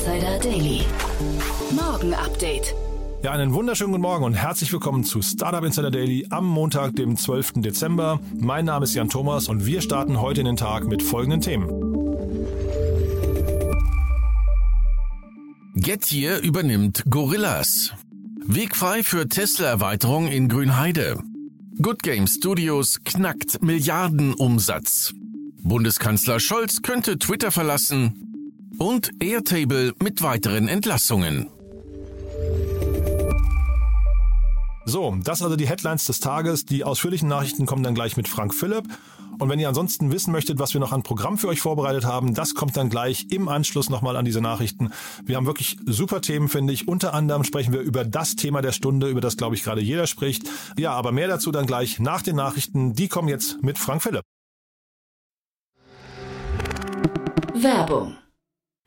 Insider Daily. Morgen Update. Ja, einen wunderschönen guten Morgen und herzlich willkommen zu Startup Insider Daily am Montag, dem 12. Dezember. Mein Name ist Jan Thomas und wir starten heute in den Tag mit folgenden Themen. Getir übernimmt Gorillas. Weg frei für Tesla-Erweiterung in Grünheide. Good Game Studios knackt Milliardenumsatz. Bundeskanzler Scholz könnte Twitter verlassen. Und Airtable mit weiteren Entlassungen. So, das also die Headlines des Tages. Die ausführlichen Nachrichten kommen dann gleich mit Frank Philipp. Und wenn ihr ansonsten wissen möchtet, was wir noch an Programm für euch vorbereitet haben, das kommt dann gleich im Anschluss nochmal an diese Nachrichten. Wir haben wirklich super Themen, finde ich. Unter anderem sprechen wir über das Thema der Stunde, über das, glaube ich, gerade jeder spricht. Ja, aber mehr dazu dann gleich nach den Nachrichten. Die kommen jetzt mit Frank Philipp. Werbung.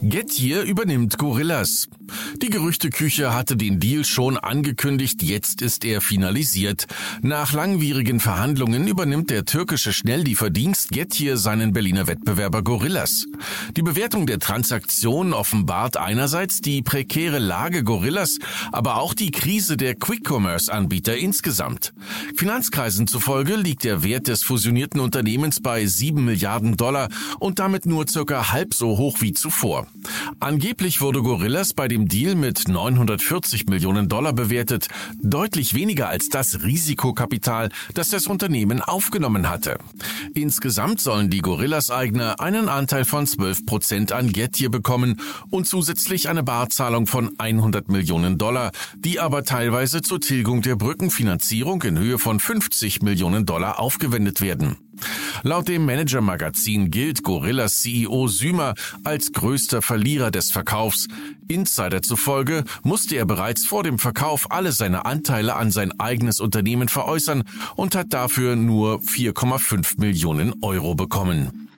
Getir übernimmt Gorillas. Die Gerüchteküche hatte den Deal schon angekündigt, jetzt ist er finalisiert. Nach langwierigen Verhandlungen übernimmt der türkische Schnelllieferdienst Getir seinen Berliner Wettbewerber Gorillas. Die Bewertung der Transaktion offenbart einerseits die prekäre Lage Gorillas, aber auch die Krise der Quick-Commerce-Anbieter insgesamt. Finanzkreisen zufolge liegt der Wert des fusionierten Unternehmens bei 7 Milliarden Dollar und damit nur circa halb so hoch wie zuvor. Angeblich wurde Gorillas bei dem Deal mit 940 Millionen Dollar bewertet, deutlich weniger als das Risikokapital, das das Unternehmen aufgenommen hatte. Insgesamt sollen die Gorillas-Eigner einen Anteil von 12 Prozent an Getir bekommen und zusätzlich eine Barzahlung von 100 Millionen Dollar, die aber teilweise zur Tilgung der Brückenfinanzierung in Höhe von 50 Millionen Dollar aufgewendet werden. Laut dem Manager-Magazin gilt Gorillas CEO Sümer als größter Verlierer des Verkaufs. Insider zufolge musste er bereits vor dem Verkauf alle seine Anteile an sein eigenes Unternehmen veräußern und hat dafür nur 4,5 Millionen Euro bekommen.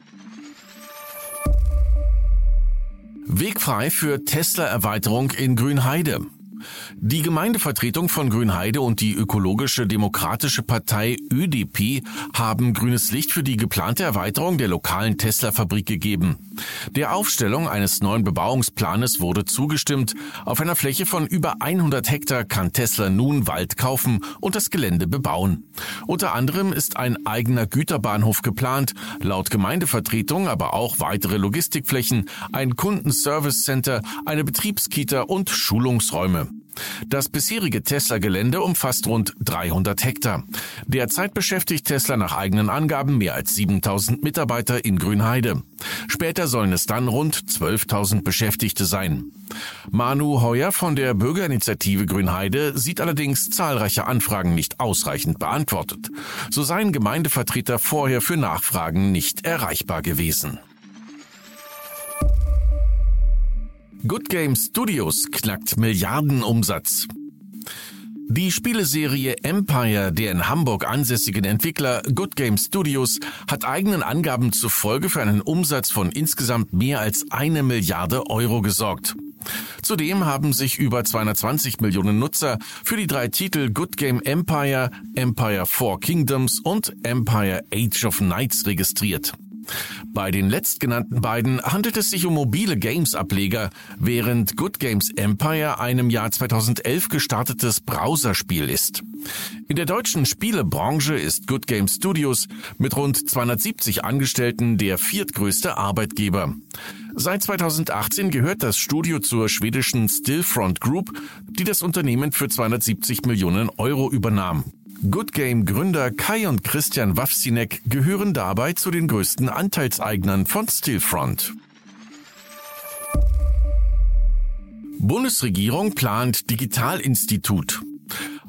Wegfrei für Tesla-Erweiterung in Grünheide. Die Gemeindevertretung von Grünheide und die ökologische demokratische Partei ÖDP haben grünes Licht für die geplante Erweiterung der lokalen Tesla-Fabrik gegeben. Der Aufstellung eines neuen Bebauungsplanes wurde zugestimmt. Auf einer Fläche von über 100 Hektar kann Tesla nun Wald kaufen und das Gelände bebauen. Unter anderem ist ein eigener Güterbahnhof geplant, laut Gemeindevertretung aber auch weitere Logistikflächen, ein Kundenservice Center, eine Betriebskita und Schulungsräume. Das bisherige Tesla-Gelände umfasst rund 300 Hektar. Derzeit beschäftigt Tesla nach eigenen Angaben mehr als 7000 Mitarbeiter in Grünheide. Später sollen es dann rund 12.000 Beschäftigte sein. Manu Heuer von der Bürgerinitiative Grünheide sieht allerdings zahlreiche Anfragen nicht ausreichend beantwortet. So seien Gemeindevertreter vorher für Nachfragen nicht erreichbar gewesen. Good Game Studios knackt Milliardenumsatz. Die Spieleserie Empire der in Hamburg ansässigen Entwickler Good Game Studios hat eigenen Angaben zufolge für einen Umsatz von insgesamt mehr als eine Milliarde Euro gesorgt. Zudem haben sich über 220 Millionen Nutzer für die drei Titel Good Game Empire, Empire Four Kingdoms und Empire Age of Knights registriert. Bei den letztgenannten beiden handelt es sich um mobile Games-Ableger, während Good Games Empire ein im Jahr 2011 gestartetes Browserspiel ist. In der deutschen Spielebranche ist Good Game Studios mit rund 270 Angestellten der viertgrößte Arbeitgeber. Seit 2018 gehört das Studio zur schwedischen Stillfront Group, die das Unternehmen für 270 Millionen Euro übernahm. Good Game Gründer Kai und Christian Wawsinek gehören dabei zu den größten Anteilseignern von Stillfront. Bundesregierung plant Digitalinstitut.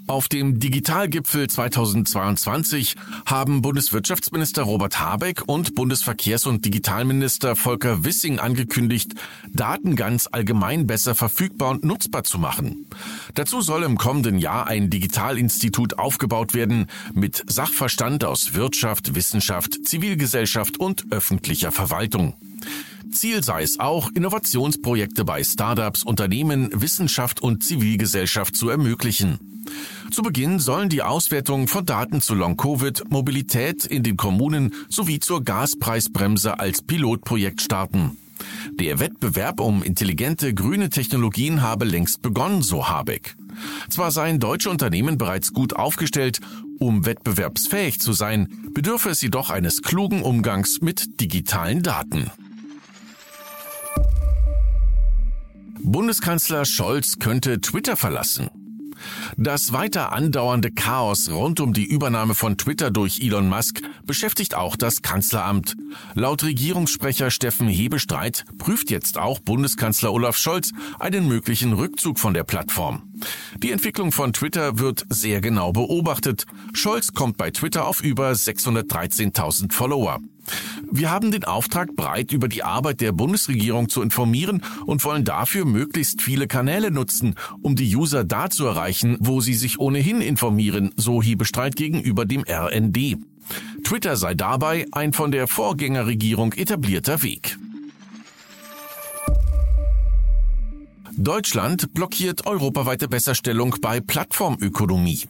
Auf dem Digitalgipfel 2022 haben Bundeswirtschaftsminister Robert Habeck und Bundesverkehrs- und Digitalminister Volker Wissing angekündigt, Daten ganz allgemein besser verfügbar und nutzbar zu machen. Dazu soll im kommenden Jahr ein Digitalinstitut aufgebaut werden mit Sachverstand aus Wirtschaft, Wissenschaft, Zivilgesellschaft und öffentlicher Verwaltung. Ziel sei es auch, Innovationsprojekte bei Startups, Unternehmen, Wissenschaft und Zivilgesellschaft zu ermöglichen. Zu Beginn sollen die Auswertungen von Daten zu Long-Covid, Mobilität in den Kommunen sowie zur Gaspreisbremse als Pilotprojekt starten. Der Wettbewerb um intelligente grüne Technologien habe längst begonnen, so Habeck. Zwar seien deutsche Unternehmen bereits gut aufgestellt, um wettbewerbsfähig zu sein, bedürfe es jedoch eines klugen Umgangs mit digitalen Daten. Bundeskanzler Scholz könnte Twitter verlassen. Das weiter andauernde Chaos rund um die Übernahme von Twitter durch Elon Musk beschäftigt auch das Kanzleramt. Laut Regierungssprecher Steffen Hebestreit prüft jetzt auch Bundeskanzler Olaf Scholz einen möglichen Rückzug von der Plattform. Die Entwicklung von Twitter wird sehr genau beobachtet. Scholz kommt bei Twitter auf über 613.000 Follower. Wir haben den Auftrag, breit über die Arbeit der Bundesregierung zu informieren und wollen dafür möglichst viele Kanäle nutzen, um die User da zu erreichen, wo sie sich ohnehin informieren, so Hiebestreit gegenüber dem RND. Twitter sei dabei ein von der Vorgängerregierung etablierter Weg. Deutschland blockiert europaweite Besserstellung bei Plattformökonomie.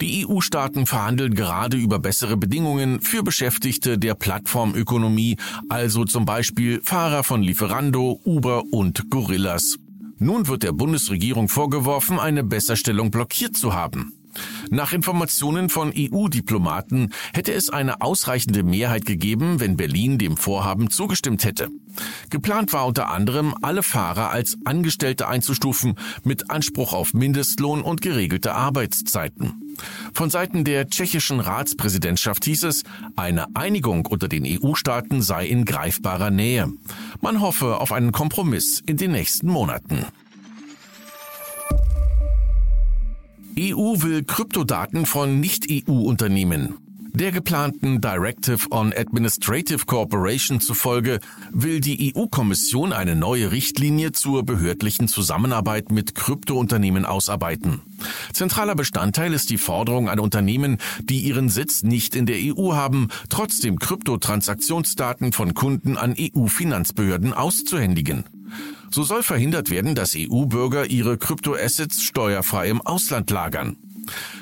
Die EU-Staaten verhandeln gerade über bessere Bedingungen für Beschäftigte der Plattformökonomie, also zum Beispiel Fahrer von Lieferando, Uber und Gorillas. Nun wird der Bundesregierung vorgeworfen, eine Besserstellung blockiert zu haben. Nach Informationen von EU-Diplomaten hätte es eine ausreichende Mehrheit gegeben, wenn Berlin dem Vorhaben zugestimmt hätte. Geplant war unter anderem, alle Fahrer als Angestellte einzustufen, mit Anspruch auf Mindestlohn und geregelte Arbeitszeiten. Von Seiten der tschechischen Ratspräsidentschaft hieß es, eine Einigung unter den EU-Staaten sei in greifbarer Nähe. Man hoffe auf einen Kompromiss in den nächsten Monaten. EU will Kryptodaten von Nicht-EU-Unternehmen. Der geplanten Directive on Administrative Cooperation zufolge will die EU-Kommission eine neue Richtlinie zur behördlichen Zusammenarbeit mit Kryptounternehmen ausarbeiten. Zentraler Bestandteil ist die Forderung an Unternehmen, die ihren Sitz nicht in der EU haben, trotzdem Kryptotransaktionsdaten von Kunden an EU-Finanzbehörden auszuhändigen. So soll verhindert werden, dass EU-Bürger ihre Kryptoassets steuerfrei im Ausland lagern.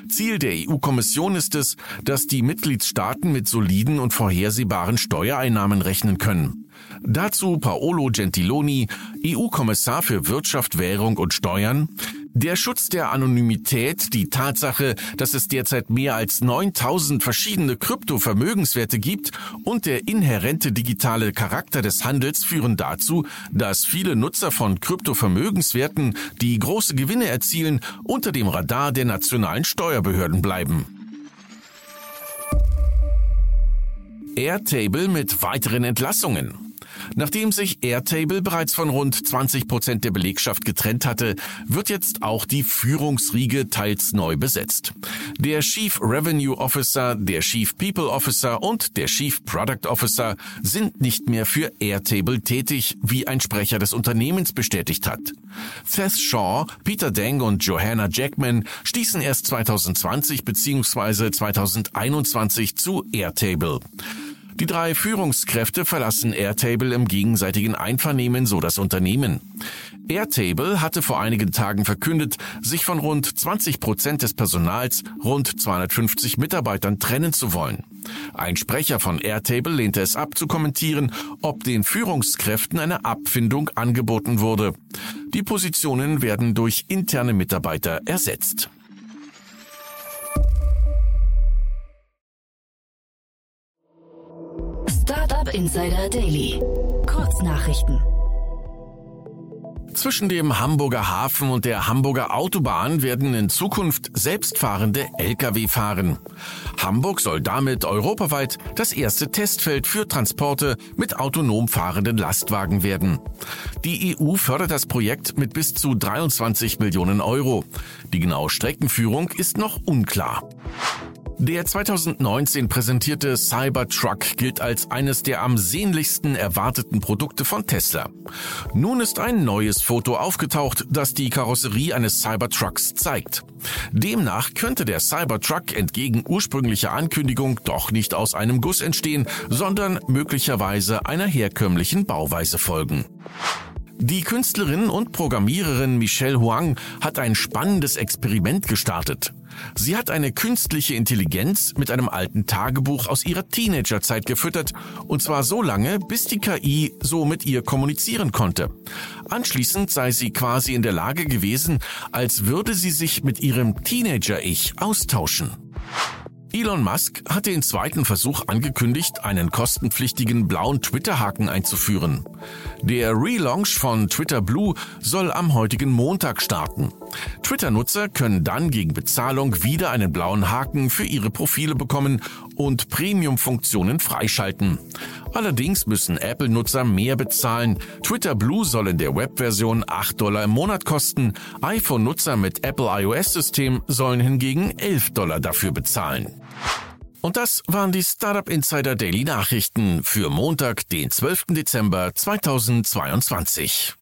Ziel der EU-Kommission ist es, dass die Mitgliedstaaten mit soliden und vorhersehbaren Steuereinnahmen rechnen können. Dazu Paolo Gentiloni, EU-Kommissar für Wirtschaft, Währung und Steuern, der Schutz der Anonymität, die Tatsache, dass es derzeit mehr als 9000 verschiedene Kryptovermögenswerte gibt und der inhärente digitale Charakter des Handels führen dazu, dass viele Nutzer von Kryptovermögenswerten, die große Gewinne erzielen, unter dem Radar der nationalen Steuerbehörden bleiben. Airtable mit weiteren Entlassungen. Nachdem sich Airtable bereits von rund 20 Prozent der Belegschaft getrennt hatte, wird jetzt auch die Führungsriege teils neu besetzt. Der Chief Revenue Officer, der Chief People Officer und der Chief Product Officer sind nicht mehr für Airtable tätig, wie ein Sprecher des Unternehmens bestätigt hat. Seth Shaw, Peter Deng und Johanna Jackman stießen erst 2020 bzw. 2021 zu Airtable. Die drei Führungskräfte verlassen Airtable im gegenseitigen Einvernehmen, so das Unternehmen. Airtable hatte vor einigen Tagen verkündet, sich von rund 20 Prozent des Personals, rund 250 Mitarbeitern trennen zu wollen. Ein Sprecher von Airtable lehnte es ab zu kommentieren, ob den Führungskräften eine Abfindung angeboten wurde. Die Positionen werden durch interne Mitarbeiter ersetzt. Insider Daily. Kurznachrichten. Zwischen dem Hamburger Hafen und der Hamburger Autobahn werden in Zukunft selbstfahrende Lkw fahren. Hamburg soll damit europaweit das erste Testfeld für Transporte mit autonom fahrenden Lastwagen werden. Die EU fördert das Projekt mit bis zu 23 Millionen Euro. Die genaue Streckenführung ist noch unklar. Der 2019 präsentierte Cybertruck gilt als eines der am sehnlichsten erwarteten Produkte von Tesla. Nun ist ein neues Foto aufgetaucht, das die Karosserie eines Cybertrucks zeigt. Demnach könnte der Cybertruck entgegen ursprünglicher Ankündigung doch nicht aus einem Guss entstehen, sondern möglicherweise einer herkömmlichen Bauweise folgen. Die Künstlerin und Programmiererin Michelle Huang hat ein spannendes Experiment gestartet. Sie hat eine künstliche Intelligenz mit einem alten Tagebuch aus ihrer Teenagerzeit gefüttert, und zwar so lange, bis die KI so mit ihr kommunizieren konnte. Anschließend sei sie quasi in der Lage gewesen, als würde sie sich mit ihrem Teenager-Ich austauschen. Elon Musk hat den zweiten Versuch angekündigt, einen kostenpflichtigen blauen Twitter-Haken einzuführen. Der Relaunch von Twitter Blue soll am heutigen Montag starten. Twitter-Nutzer können dann gegen Bezahlung wieder einen blauen Haken für ihre Profile bekommen und Premium-Funktionen freischalten. Allerdings müssen Apple-Nutzer mehr bezahlen. Twitter Blue soll in der Webversion 8 Dollar im Monat kosten. iPhone-Nutzer mit Apple iOS-System sollen hingegen 11 Dollar dafür bezahlen. Und das waren die Startup Insider Daily Nachrichten für Montag, den 12. Dezember 2022.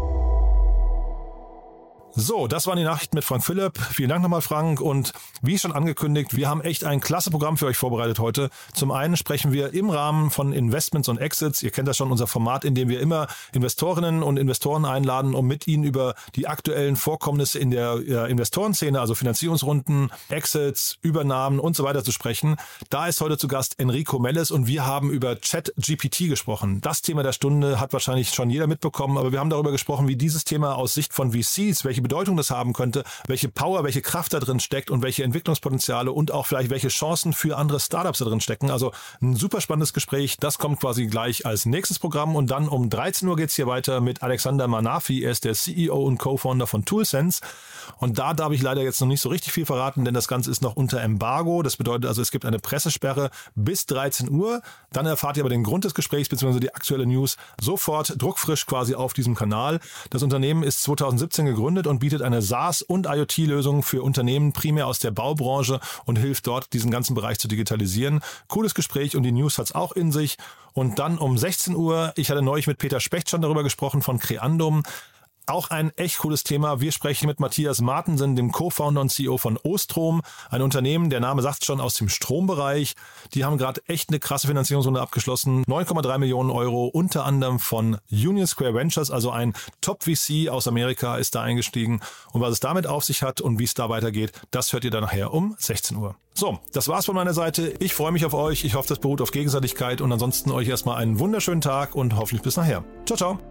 So, das waren die Nachrichten mit Frank Philipp. Vielen Dank nochmal, Frank. Und wie schon angekündigt, wir haben echt ein klasse Programm für euch vorbereitet heute. Zum einen sprechen wir im Rahmen von Investments und Exits. Ihr kennt das schon, unser Format, in dem wir immer Investorinnen und Investoren einladen, um mit ihnen über die aktuellen Vorkommnisse in der äh, Investorenszene, also Finanzierungsrunden, Exits, Übernahmen und so weiter zu sprechen. Da ist heute zu Gast Enrico Melles und wir haben über Chat-GPT gesprochen. Das Thema der Stunde hat wahrscheinlich schon jeder mitbekommen, aber wir haben darüber gesprochen, wie dieses Thema aus Sicht von VCs, welche welche Bedeutung das haben könnte, welche Power, welche Kraft da drin steckt und welche Entwicklungspotenziale und auch vielleicht welche Chancen für andere Startups da drin stecken. Also ein super spannendes Gespräch. Das kommt quasi gleich als nächstes Programm und dann um 13 Uhr geht es hier weiter mit Alexander Manafi. Er ist der CEO und Co-Founder von ToolSense. Und da darf ich leider jetzt noch nicht so richtig viel verraten, denn das Ganze ist noch unter Embargo. Das bedeutet also, es gibt eine Pressesperre bis 13 Uhr. Dann erfahrt ihr aber den Grund des Gesprächs bzw. die aktuelle News sofort druckfrisch quasi auf diesem Kanal. Das Unternehmen ist 2017 gegründet und bietet eine SaaS- und IoT-Lösung für Unternehmen primär aus der Baubranche und hilft dort, diesen ganzen Bereich zu digitalisieren. Cooles Gespräch und die News hat's auch in sich. Und dann um 16 Uhr, ich hatte neulich mit Peter Specht schon darüber gesprochen von Creandum. Auch ein echt cooles Thema. Wir sprechen mit Matthias Martensen, dem Co-Founder und CEO von Ostrom, ein Unternehmen, der Name sagt schon, aus dem Strombereich. Die haben gerade echt eine krasse Finanzierungsrunde abgeschlossen. 9,3 Millionen Euro, unter anderem von Union Square Ventures, also ein Top-VC aus Amerika ist da eingestiegen. Und was es damit auf sich hat und wie es da weitergeht, das hört ihr dann nachher um 16 Uhr. So, das war's von meiner Seite. Ich freue mich auf euch. Ich hoffe, das beruht auf Gegenseitigkeit und ansonsten euch erstmal einen wunderschönen Tag und hoffentlich bis nachher. Ciao, ciao.